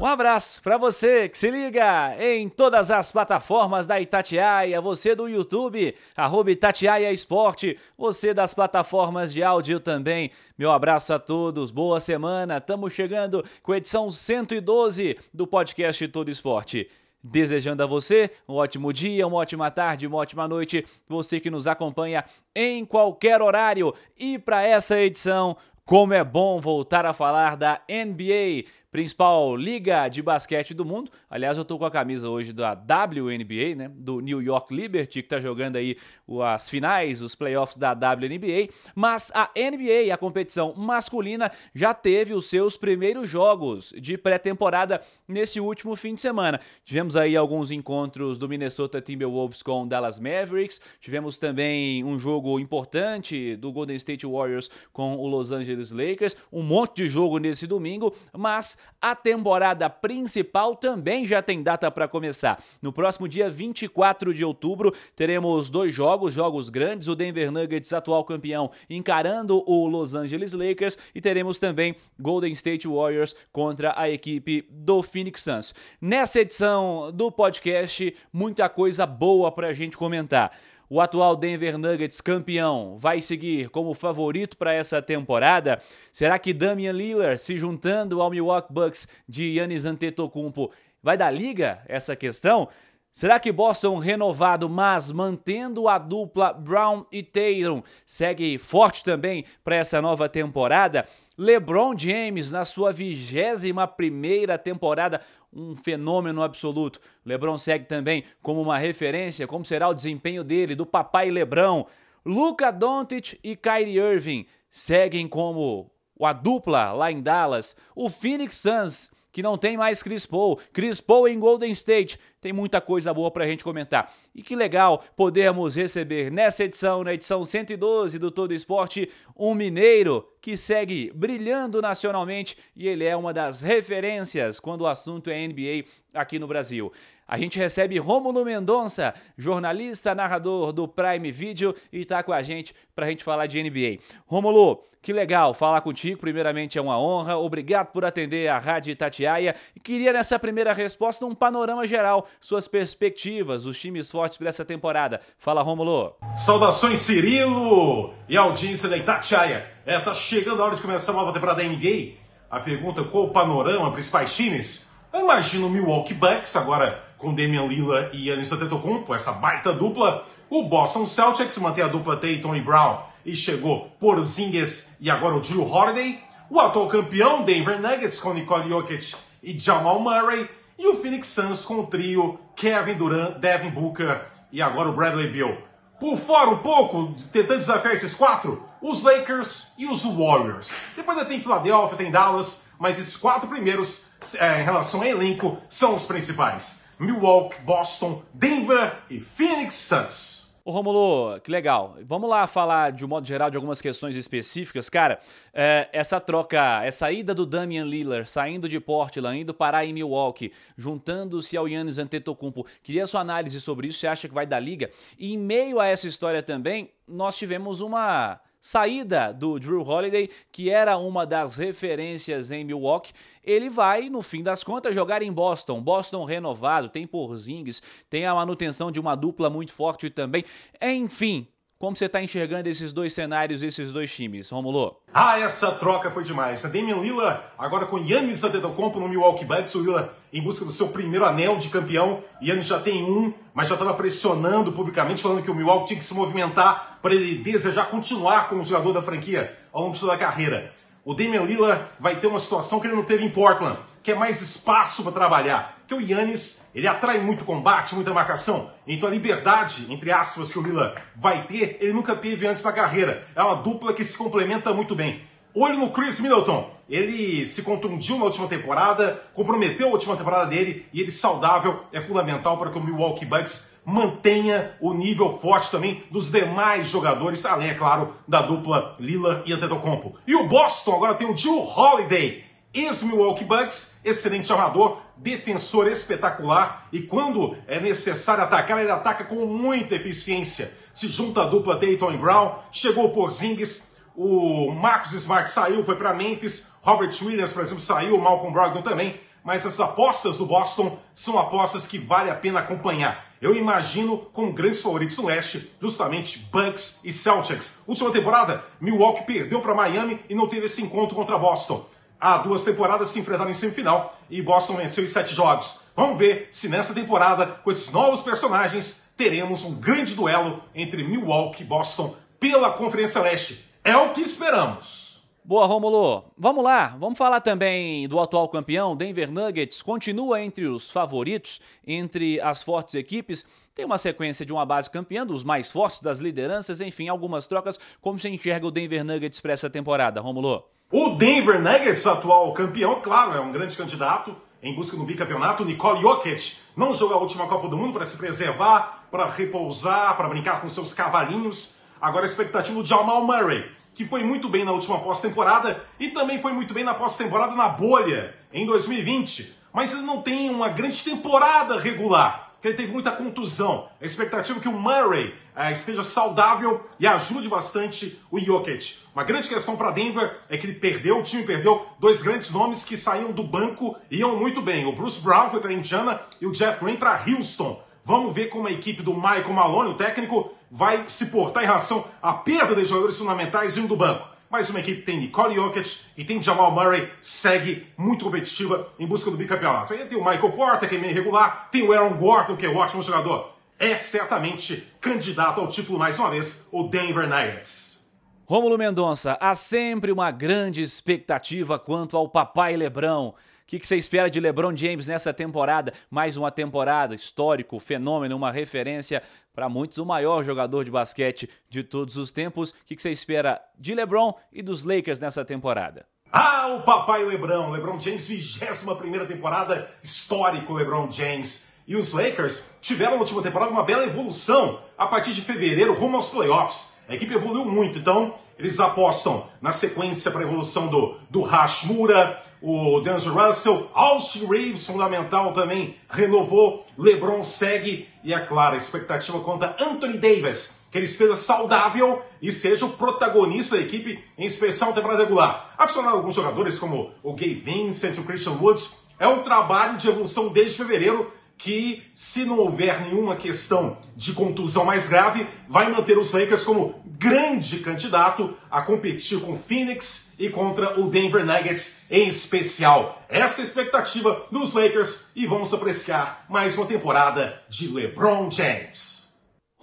Um abraço para você que se liga em todas as plataformas da Itatiaia, você do YouTube, arroba Itatiaia Esporte, você das plataformas de áudio também. Meu abraço a todos, boa semana, estamos chegando com a edição 112 do podcast Todo Esporte. Desejando a você um ótimo dia, uma ótima tarde, uma ótima noite, você que nos acompanha em qualquer horário. E para essa edição, como é bom voltar a falar da NBA principal liga de basquete do mundo. Aliás, eu tô com a camisa hoje da WNBA, né? Do New York Liberty, que tá jogando aí as finais, os playoffs da WNBA. Mas a NBA, a competição masculina, já teve os seus primeiros jogos de pré-temporada nesse último fim de semana. Tivemos aí alguns encontros do Minnesota Timberwolves com Dallas Mavericks. Tivemos também um jogo importante do Golden State Warriors com o Los Angeles Lakers. Um monte de jogo nesse domingo, mas a temporada principal também já tem data para começar. No próximo dia 24 de outubro, teremos dois jogos, jogos grandes: o Denver Nuggets, atual campeão, encarando o Los Angeles Lakers, e teremos também Golden State Warriors contra a equipe do Phoenix Suns. Nessa edição do podcast, muita coisa boa para a gente comentar. O atual Denver Nuggets campeão vai seguir como favorito para essa temporada? Será que Damian Lillard se juntando ao Milwaukee Bucks de Giannis Antetokounmpo vai dar liga essa questão? Será que Boston renovado, mas mantendo a dupla Brown e Tatum, segue forte também para essa nova temporada? LeBron James na sua vigésima primeira temporada um fenômeno absoluto. LeBron segue também como uma referência, como será o desempenho dele, do papai LeBron. Luca Doncic e Kyrie Irving seguem como a dupla lá em Dallas. O Phoenix Suns que não tem mais Chris Paul. Chris Paul em Golden State. Tem muita coisa boa pra gente comentar. E que legal podermos receber nessa edição, na edição 112 do Todo Esporte, um mineiro que segue brilhando nacionalmente e ele é uma das referências quando o assunto é NBA aqui no Brasil. A gente recebe Rômulo Mendonça, jornalista, narrador do Prime Video e está com a gente para a gente falar de NBA. Rômulo, que legal falar contigo. Primeiramente é uma honra. Obrigado por atender a Rádio Itatiaia. E queria nessa primeira resposta um panorama geral, suas perspectivas, os times fortes para essa temporada. Fala, Rômulo. Saudações, Cirilo e audiência da Itatiaia. É, tá chegando a hora de começar a nova temporada da NBA. A pergunta qual o panorama, principais times? Eu imagino o Milwaukee Bucks agora com Damian Lillard e Giannis Antetokounmpo, essa baita dupla. O Boston Celtics mantém a dupla Tatum e Brown e chegou por Zingues e agora o Drew Holiday. O atual campeão Denver Nuggets com Nicole Jokic e Jamal Murray. E o Phoenix Suns com o trio Kevin Durant, Devin Booker e agora o Bradley Beal. Por fora um pouco, tentando desafiar esses quatro, os Lakers e os Warriors. Depois ainda tem Philadelphia, tem Dallas, mas esses quatro primeiros, é, em relação a elenco, são os principais. Milwaukee, Boston, Denver e Phoenix Suns. Ô Romulo, que legal. Vamos lá falar de um modo geral de algumas questões específicas. Cara, é, essa troca, essa ida do Damian Lillard saindo de Portland, indo parar em Milwaukee, juntando-se ao Yannis Antetokounmpo. Queria sua análise sobre isso, você acha que vai dar liga? E em meio a essa história também, nós tivemos uma saída do Drew Holiday, que era uma das referências em Milwaukee, ele vai, no fim das contas, jogar em Boston. Boston renovado, tem Porzingis, tem a manutenção de uma dupla muito forte também. Enfim, como você está enxergando esses dois cenários, esses dois times, Romulo? Ah, essa troca foi demais. Damian Lillard agora com Yannis Antetokounmpo no Milwaukee Bucks. O Lillard em busca do seu primeiro anel de campeão. Yannis já tem um, mas já estava pressionando publicamente, falando que o Milwaukee tinha que se movimentar para ele desejar continuar como jogador da franquia ao longo de toda a carreira. O Damian Lillard vai ter uma situação que ele não teve em Portland, que é mais espaço para trabalhar. Que o Yannis, ele atrai muito combate, muita marcação. Então a liberdade, entre aspas, que o Lillard vai ter, ele nunca teve antes na carreira. É uma dupla que se complementa muito bem. Olho no Chris Middleton. Ele se contundiu na última temporada, comprometeu a última temporada dele e ele saudável é fundamental para que o Milwaukee Bucks mantenha o nível forte também dos demais jogadores, além, é claro, da dupla Lillard e Antetokounmpo. E o Boston agora tem o Joe Holiday, ex-Milwaukee Bucks, excelente armador, defensor espetacular e quando é necessário atacar, ele ataca com muita eficiência. Se junta a dupla Dayton e Brown, chegou por Zingis, o Marcos Smart saiu, foi para Memphis. Robert Williams, por exemplo, saiu. O Malcolm Brogdon também. Mas as apostas do Boston são apostas que vale a pena acompanhar. Eu imagino com grandes favoritos no leste, justamente Bucks e Celtics. Última temporada, Milwaukee perdeu para Miami e não teve esse encontro contra Boston. Há duas temporadas se enfrentaram em semifinal e Boston venceu em sete jogos. Vamos ver se nessa temporada, com esses novos personagens, teremos um grande duelo entre Milwaukee e Boston pela Conferência Leste. É o que esperamos. Boa, Romulo. Vamos lá, vamos falar também do atual campeão, Denver Nuggets. Continua entre os favoritos, entre as fortes equipes. Tem uma sequência de uma base campeã, dos mais fortes, das lideranças, enfim, algumas trocas. Como você enxerga o Denver Nuggets para essa temporada, Romulo? O Denver Nuggets, atual campeão, claro, é um grande candidato em busca do bicampeonato. Nicole Jokic não jogou a última Copa do Mundo para se preservar, para repousar, para brincar com seus cavalinhos. Agora a expectativa do Jamal Murray, que foi muito bem na última pós-temporada e também foi muito bem na pós-temporada na bolha em 2020. Mas ele não tem uma grande temporada regular, que ele teve muita contusão. A expectativa é que o Murray uh, esteja saudável e ajude bastante o Jokic. Uma grande questão para Denver é que ele perdeu, o time perdeu dois grandes nomes que saíam do banco e iam muito bem. O Bruce Brown foi para Indiana e o Jeff Green para Houston. Vamos ver como a equipe do Michael Malone, o técnico, vai se portar em relação à perda de jogadores fundamentais indo do banco. Mas uma equipe tem Nicole Jokic e tem Jamal Murray, segue muito competitiva em busca do bicampeonato. Aí tem o Michael Porter, que é meio irregular, tem o Aaron Gordon, que é um ótimo jogador. É certamente candidato ao título mais uma vez, o Denver Nuggets. Rômulo Mendonça, há sempre uma grande expectativa quanto ao papai Lebrão que, que você espera de LeBron James nessa temporada? Mais uma temporada histórico, fenômeno, uma referência para muitos, o maior jogador de basquete de todos os tempos. O que, você espera de LeBron e dos Lakers nessa temporada? Ah, o papai LeBron, LeBron James, 21 primeira temporada, histórico LeBron James. E os Lakers tiveram na última temporada uma bela evolução a partir de fevereiro rumo aos playoffs. A equipe evoluiu muito, então eles apostam na sequência para a evolução do, do Hashmura, o D'Angelo Russell, Austin Reeves, fundamental também, renovou, LeBron segue e, é claro, a expectativa conta Anthony Davis, que ele esteja saudável e seja o protagonista da equipe, em especial na temporada regular. Adicionar alguns jogadores como o Gay Vincent, o Christian Woods, é um trabalho de evolução desde fevereiro que, se não houver nenhuma questão de contusão mais grave, vai manter os Lakers como grande candidato a competir com Phoenix e contra o Denver Nuggets em especial. Essa é a expectativa dos Lakers e vamos apreciar mais uma temporada de LeBron James.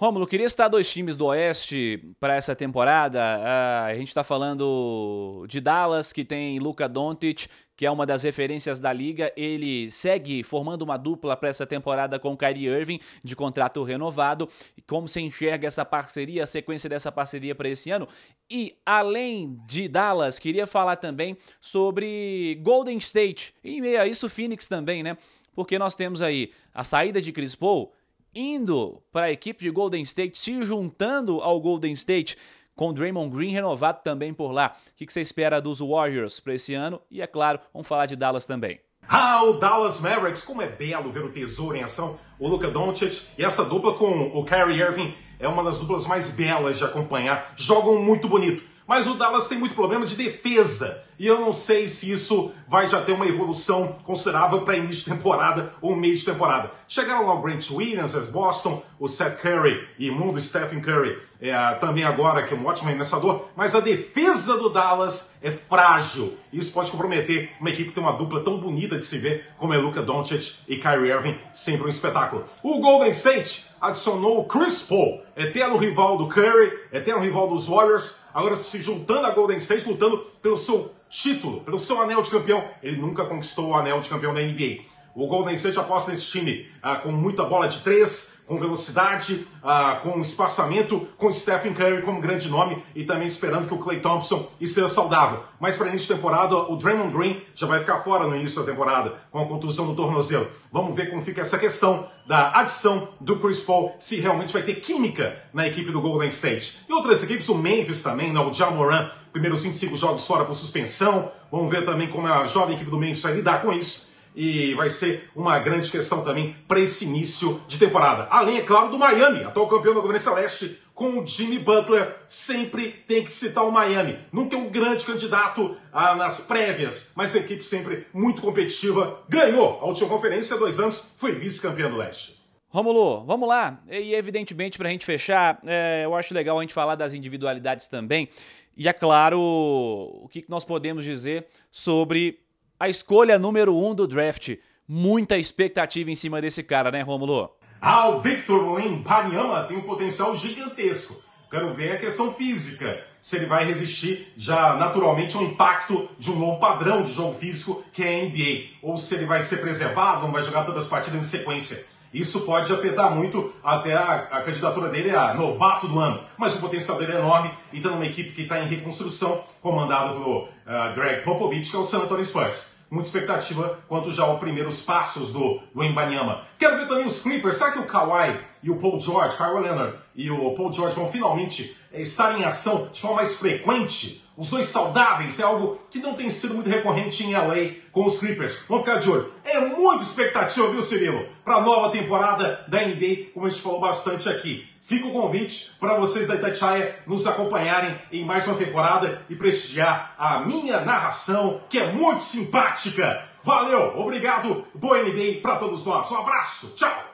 Rômulo, queria citar dois times do Oeste para essa temporada. Uh, a gente está falando de Dallas, que tem Luca Doncic, que é uma das referências da liga. Ele segue formando uma dupla para essa temporada com Kyrie Irving, de contrato renovado. Como se enxerga essa parceria, a sequência dessa parceria para esse ano? E além de Dallas, queria falar também sobre Golden State. E meio a isso, Phoenix também, né? Porque nós temos aí a saída de Chris Paul indo para a equipe de Golden State, se juntando ao Golden State, com Draymond Green renovado também por lá. O que você espera dos Warriors para esse ano? E é claro, vamos falar de Dallas também. Ah, o Dallas Mavericks, como é belo ver o tesouro em ação, o Luka Doncic e essa dupla com o Kyrie Irving é uma das duplas mais belas de acompanhar. Jogam muito bonito. Mas o Dallas tem muito problema de defesa. E eu não sei se isso vai já ter uma evolução considerável para início de temporada ou meio de temporada. Chegaram lá o Grant Williams, as Boston, o Seth Curry e mundo Stephen Curry, é, também agora que é um ótimo arremessador, mas a defesa do Dallas é frágil. Isso pode comprometer uma equipe que tem uma dupla tão bonita de se ver como é Luka Doncic e Kyrie Irving, sempre um espetáculo. O Golden State adicionou o Chris Paul, eterno rival do Curry, eterno rival dos Warriors, agora se juntando a Golden State, lutando pelo seu título, pelo seu anel de campeão. Ele nunca conquistou o anel de campeão da NBA. O Golden State aposta nesse time ah, com muita bola de três, com velocidade, ah, com espaçamento, com Stephen Curry como grande nome e também esperando que o Clay Thompson esteja saudável. Mas para início de temporada, o Draymond Green já vai ficar fora no início da temporada com a contusão do tornozelo. Vamos ver como fica essa questão da adição do Chris Paul, se realmente vai ter química na equipe do Golden State. E outras equipes, o Memphis também, né, o Jamoran, primeiros 25 jogos fora por suspensão. Vamos ver também como a jovem equipe do Memphis vai lidar com isso e vai ser uma grande questão também para esse início de temporada. Além, é claro, do Miami, atual campeão da Conferência Leste, com o Jimmy Butler. Sempre tem que citar o Miami. Nunca é um grande candidato ah, nas prévias, mas a equipe sempre muito competitiva. Ganhou a última conferência há dois anos, foi vice-campeão do Leste. Romulo, vamos lá. E evidentemente, para a gente fechar, é, eu acho legal a gente falar das individualidades também. E é claro, o que nós podemos dizer sobre a escolha número um do draft. Muita expectativa em cima desse cara, né, Romulo? Ah, o Victor Wembanyama tem um potencial gigantesco. Quero ver a questão física. Se ele vai resistir já naturalmente ao impacto de um novo padrão de jogo físico que é a NBA. Ou se ele vai ser preservado, não vai jogar todas as partidas em sequência. Isso pode afetar muito até a, a, candidatura dele a novato do ano. Mas o potencial dele é enorme e está numa equipe que está em reconstrução, comandado pelo uh, Greg Popovich, que é o San Antonio Spurs. Muita expectativa quanto já aos primeiros passos do, do Embanyama. Quero ver também os Clippers. Será que o Kawhi e o Paul George, Kawhi Leonard e o Paul George vão finalmente eh, estar em ação de forma mais frequente? Os dois saudáveis é algo que não tem sido muito recorrente em LA com os Clippers. Vamos ficar de olho. É muita expectativa, viu, Cirilo? Para a nova temporada da NBA, como a gente falou bastante aqui. Fica o convite para vocês da Itatiaia nos acompanharem em mais uma temporada e prestigiar a minha narração, que é muito simpática. Valeu, obrigado, boa NBA para todos nós. Um abraço, tchau!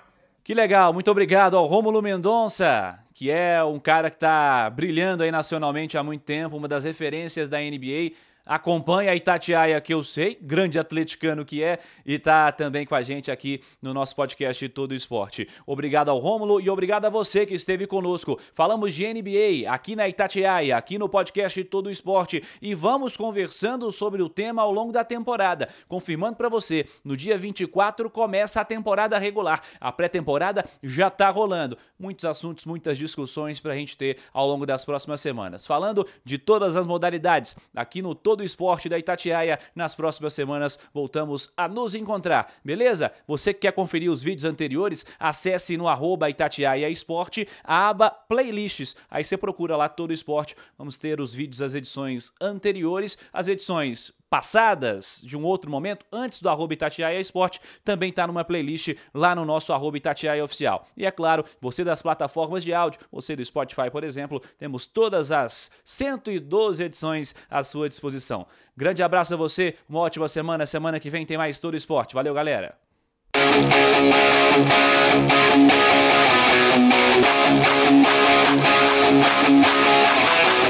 Que legal, muito obrigado ao Rômulo Mendonça, que é um cara que está brilhando aí nacionalmente há muito tempo, uma das referências da NBA acompanha a Itatiaia, que eu sei, grande atleticano que é, e tá também com a gente aqui no nosso podcast Todo Esporte. Obrigado ao Rômulo e obrigado a você que esteve conosco. Falamos de NBA aqui na Itatiaia, aqui no podcast Todo Esporte, e vamos conversando sobre o tema ao longo da temporada. Confirmando para você, no dia 24 começa a temporada regular. A pré-temporada já tá rolando. Muitos assuntos, muitas discussões pra gente ter ao longo das próximas semanas. Falando de todas as modalidades aqui no Todo todo o esporte da Itatiaia. Nas próximas semanas voltamos a nos encontrar, beleza? Você que quer conferir os vídeos anteriores, acesse no arroba Itatiaia Esporte a aba Playlists. Aí você procura lá todo o esporte. Vamos ter os vídeos das edições anteriores, as edições passadas de um outro momento, antes do arroba Itatiaia Esporte, também está numa playlist lá no nosso arroba Itatiaia Oficial. E é claro, você das plataformas de áudio, você do Spotify, por exemplo, temos todas as 112 edições à sua disposição. Grande abraço a você, uma ótima semana. Semana que vem tem mais Todo Esporte. Valeu, galera! Música